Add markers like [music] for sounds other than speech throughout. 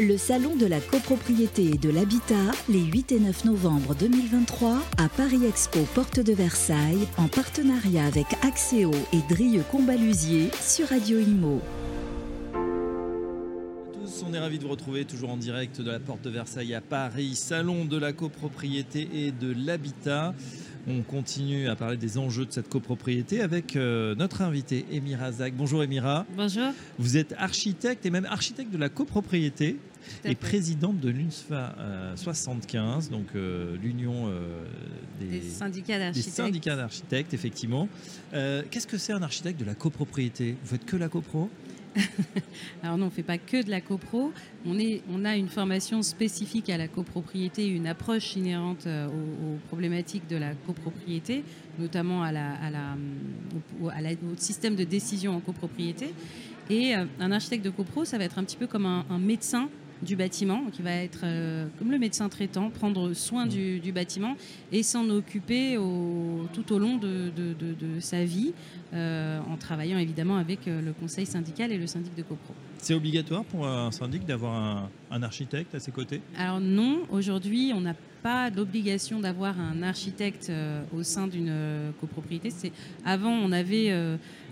Le salon de la copropriété et de l'habitat, les 8 et 9 novembre 2023 à Paris Expo Porte de Versailles, en partenariat avec Axéo et Drieux Combalusier sur Radio Imo. On est ravis de vous retrouver toujours en direct de la Porte de Versailles à Paris, salon de la copropriété et de l'habitat. On continue à parler des enjeux de cette copropriété avec euh, notre invité Emira Zak. Bonjour Emira. Bonjour. Vous êtes architecte et même architecte de la copropriété et présidente de l'UNSFA 75, donc euh, l'union euh, des, syndicats d'architectes. Des syndicats d'architectes, effectivement. Qu'est-ce que c'est un architecte de la copropriété? Vous faites que la copro? [laughs] Alors non, on ne fait pas que de la copro. On, est, on a une formation spécifique à la copropriété, une approche inhérente euh, aux, problématiques de la copropriété, notamment à la, à la, au, système de décision en copropriété. Et euh, un architecte de copro, ça va être un petit peu comme un médecin du bâtiment, qui va être euh, comme le médecin traitant, prendre soin du, bâtiment et s'en occuper tout au long de, sa vie, euh, en travaillant évidemment avec euh, le conseil syndical et le syndic de copro. C'est obligatoire pour un syndic d'avoir un, architecte à ses côtés? Alors non, aujourd'hui on n'a pas l'obligation d'avoir un architecte au sein d'une copropriété. C'est avant on avait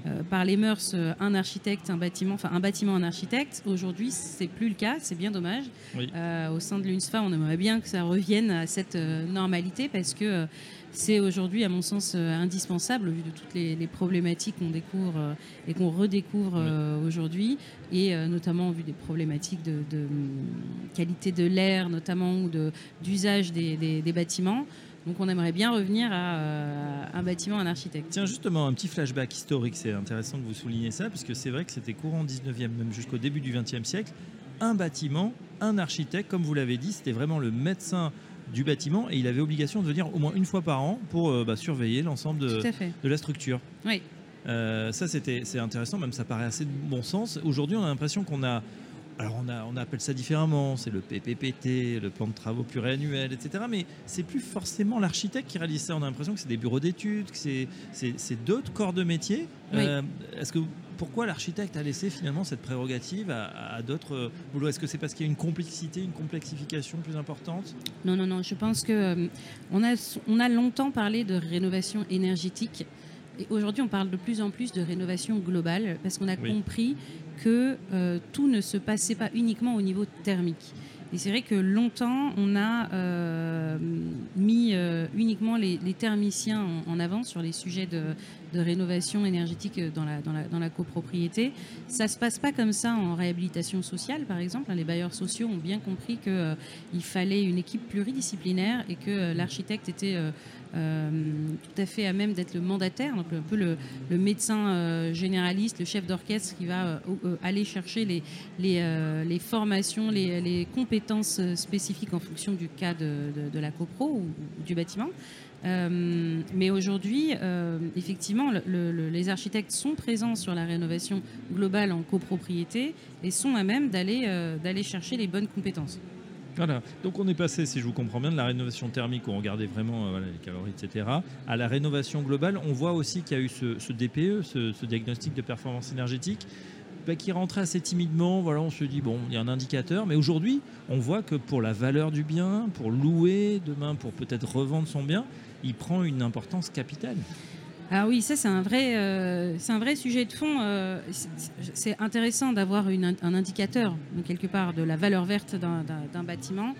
euh, par les mœurs euh, un architecte, un bâtiment, enfin un bâtiment, un architecte. Aujourd'hui, c'est plus le cas, c'est bien dommage. Euh, au sein de l'UNSFA, on aimerait bien que ça revienne à cette normalité parce que c'est aujourd'hui, à mon sens, indispensable au vu de toutes les, problématiques qu'on découvre et qu'on redécouvre aujourd'hui, et notamment au vu des problématiques de, hum, qualité de l'air, notamment ou d'usage des bâtiments. Donc on aimerait bien revenir à euh, un bâtiment, un architecte. Tiens, justement, un petit flashback historique, c'est intéressant de vous souligner ça, puisque c'est vrai que c'était courant 19e, même jusqu'au début du 20e siècle. Un bâtiment, un architecte, comme vous l'avez dit, c'était vraiment le médecin du bâtiment et il avait obligation de venir au moins une fois par an pour euh, bah, surveiller l'ensemble de, de, la structure. Oui. Euh, ça, c'était, c'est intéressant, même ça paraît assez de bon sens. Aujourd'hui, on a l'impression qu'on a alors on, a, on appelle ça différemment, c'est le PPPT, le plan de travaux pluriannuel, etc. Mais c'est plus forcément l'architecte qui réalise ça. On a l'impression que c'est des bureaux d'études, que c'est d'autres corps de métier. Euh, est-ce que pourquoi l'architecte a laissé finalement cette prérogative à, d'autres boulots? Est-ce que c'est parce qu'il y a une complexité, une complexification plus importante? Non, non, non. Je pense que euh, on, a, on a longtemps parlé de rénovation énergétique. Et aujourd'hui, on parle de plus en plus de rénovation globale parce qu'on a compris que euh, tout ne se passait pas uniquement au niveau thermique. Et c'est vrai que longtemps, on a euh, mis euh, uniquement les, thermiciens en, avant sur les sujets de, rénovation énergétique dans la, copropriété. Ça ne se passe pas comme ça en réhabilitation sociale, par exemple. Les bailleurs sociaux ont bien compris qu'il fallait une équipe pluridisciplinaire et que l'architecte était euh, tout à fait à même d'être le mandataire, donc un peu le, médecin euh, généraliste, le chef d'orchestre qui va euh, aller chercher les, formations, les, compétences spécifiques en fonction du cas de, la copro ou, du bâtiment. Mais aujourd'hui, effectivement, les architectes sont présents sur la rénovation globale en copropriété et sont à même d'aller d'aller chercher les bonnes compétences. Voilà, donc on est passé, si je vous comprends bien, de la rénovation thermique où on regardait vraiment euh, les calories, etc., à la rénovation globale. On voit aussi qu'il y a eu ce, DPE, ce, diagnostic de performance énergétique, bah, qui rentrait assez timidement. Voilà, on se dit, bon, il y a un indicateur, mais aujourd'hui, on voit que pour la valeur du bien, pour louer demain, pour peut-être revendre son bien, il prend une importance capitale. Ah oui, ça c'est un vrai, euh, un vrai sujet de fond. Euh, c'est intéressant d'avoir un indicateur quelque part de la valeur verte d'un bâtiment.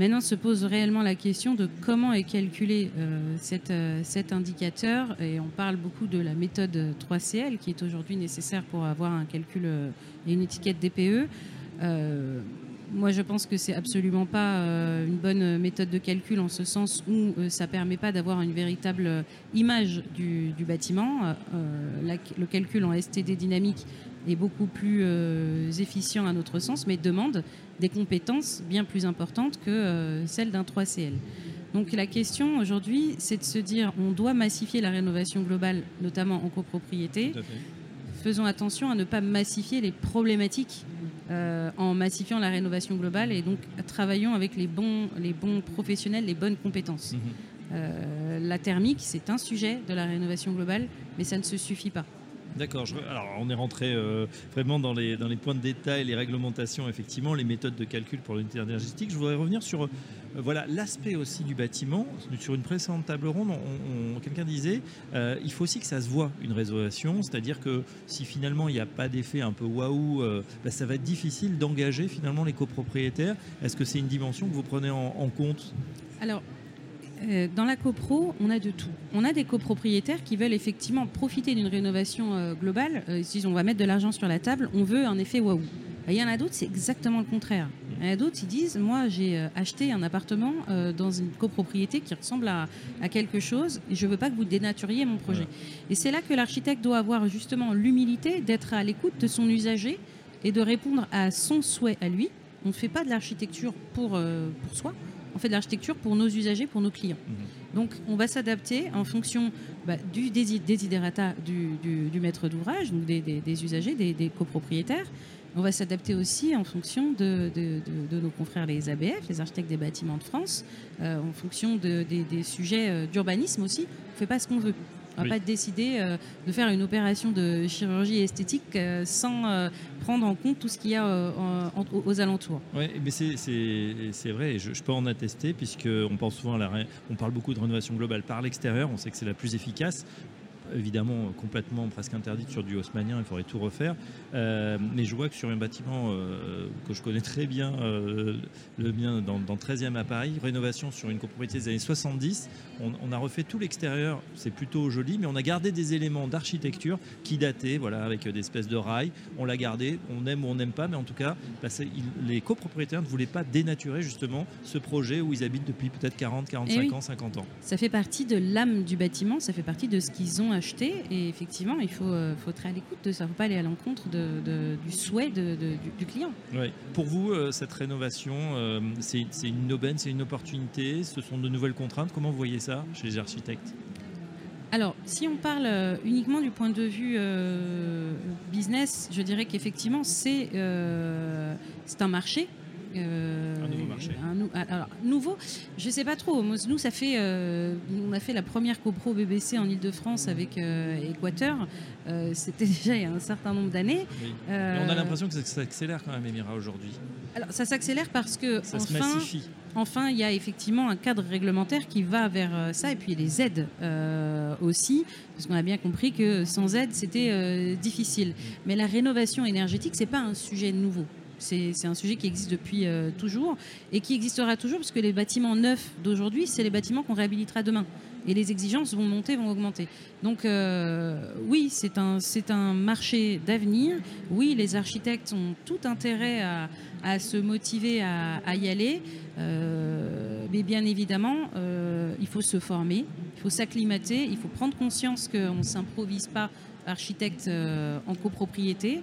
Maintenant se pose réellement la question de comment est calculé euh, cet indicateur. Et on parle beaucoup de la méthode 3CL qui est aujourd'hui nécessaire pour avoir un calcul et une étiquette DPE. Moi, je pense que c'est absolument pas euh, une bonne méthode de calcul en ce sens où ça euh, ça permet pas d'avoir une véritable euh, image du, bâtiment. le calcul en STD dynamique est beaucoup plus efficient à notre sens, mais demande des compétences bien plus importantes que celles d'un 3CL. Donc la question aujourd'hui, c'est de se dire, on doit massifier la rénovation globale, notamment en copropriété. Faisons attention à ne pas massifier les problématiques euh, en massifiant la rénovation globale et donc travaillons avec les bons, les bons professionnels, les bonnes compétences. Mhm. Euh, la thermique, c'est un sujet de la rénovation globale, mais ça ne se suffit pas. D'accord. Alors, on est rentré euh, vraiment dans les, dans les points de détail, les réglementations, effectivement, les méthodes de calcul pour l'unité énergétique. Je voudrais revenir sur euh, voilà l'aspect aussi du bâtiment. Sur une précédente table ronde, quelqu'un disait euh, il faut aussi que ça se voit une réservation, c'est-à-dire que si finalement il n'y a pas d'effet un peu waouh, bah, ça va être difficile d'engager finalement les copropriétaires. Est-ce que c'est une dimension que vous prenez en, compte? Euh, dans la copro, on a de tout. On a des copropriétaires qui veulent effectivement profiter d'une rénovation euh, globale. Euh, ils disent on va mettre de l'argent sur la table, on veut un effet waouh. Il y en a d'autres, c'est exactement le contraire. Il y en a d'autres, ils disent moi j'ai acheté un appartement dans une copropriété qui ressemble à, quelque chose et je ne veux pas que vous dénaturiez mon projet. Et c'est là que l'architecte doit avoir justement l'humilité d'être à l'écoute de son usager et de répondre à son souhait à lui. On ne fait pas de l'architecture pour, pour soi, on fait de l'architecture pour nos usagers, pour nos clients. Mhm. Donc on va s'adapter en fonction bah, du desiderata du, du, maître d'ouvrage, donc des, usagers, des, copropriétaires. On va s'adapter aussi en fonction de, nos confrères les ABF, les architectes des bâtiments de France, euh, en fonction des, sujets euh, d'urbanisme aussi. On ne fait pas ce qu'on veut. On ne va pas décider euh, de faire une opération de chirurgie esthétique euh, sans euh, prendre en compte tout ce qu'il y a aux alentours. Oui, mais c'est vrai, et je, peux en attester, puisqu'on pense souvent à la, on parle beaucoup de rénovation globale par l'extérieur, on sait que c'est la plus efficace évidemment complètement presque interdite sur du haussmanien, il faudrait tout refaire. Euh, mais je vois que sur un bâtiment euh, que je connais très bien, euh, le bien dans, dans 13e à Paris, rénovation sur une copropriété des années 70, on, a refait tout l'extérieur, c'est plutôt joli, mais on a gardé des éléments d'architecture qui dataient, voilà, avec des espèces de rails. On l'a gardé, on aime ou on n'aime pas, mais en tout cas, bah, les copropriétaires ne voulaient pas dénaturer justement ce projet où ils habitent depuis peut-être 40, 45 eh ans, 50 ans. Ça fait partie de l'âme du bâtiment, ça fait partie de ce qu'ils ont acheter. Et effectivement, il faut, euh, faut être à l'écoute de ça. Il ne faut pas aller à l'encontre de, du souhait de, du, client. Pour vous, euh, cette rénovation, euh, c'est une aubaine, c'est une opportunité? Ce sont de nouvelles contraintes? Comment vous voyez ça chez les architectes? Alors, si on parle uniquement du point de vue business, je dirais qu'effectivement, c'est un marché euh, un nouveau marché. alors, nouveau, je ne sais pas trop. Nous, ça fait, euh, on a fait la première copro BBC en Ile-de-France avec euh, Équateur. C'était [laughs] déjà il y a un certain nombre d'années. on a l'impression que ça s'accélère quand même, Émira, aujourd'hui. Alors, ça s'accélère parce que enfin, enfin, il y a effectivement un cadre réglementaire qui va vers ça, et puis les aides aussi, parce qu'on a bien compris que sans aide, c'était difficile. Mais la rénovation énergétique, c'est pas un sujet nouveau. C'est un sujet qui existe depuis euh, toujours et qui existera toujours parce que les bâtiments neufs d'aujourd'hui, c'est les bâtiments qu'on réhabilitera demain. Et les exigences vont monter, vont augmenter. Donc euh, oui, c'est un, marché d'avenir. Oui, les architectes ont tout intérêt à, se motiver à, y aller. Euh, mais bien évidemment, il faut se former, il faut s'acclimater, il faut prendre conscience qu'on ne s'improvise pas architecte en copropriété.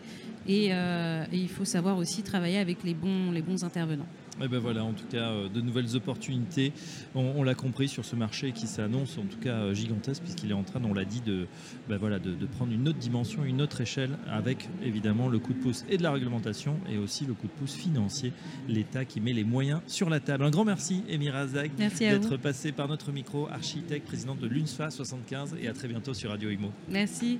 Euh, et, il faut savoir aussi travailler avec les bons, les bons intervenants. Et eh ben voilà, en tout cas, euh, de nouvelles opportunités. On, l'a compris sur ce marché qui s'annonce en tout cas euh, gigantesque puisqu'il est en train, on l'a dit, de, ben voilà, de, prendre une autre dimension, une autre échelle avec évidemment le coup de pouce et de la réglementation et aussi le coup de pouce financier, l'État qui met les moyens sur la table. Un grand merci, Emira Zag, d'être passé par notre micro, architecte, présidente de l'UNSFA 75 et à très bientôt sur Radio Imo. Merci.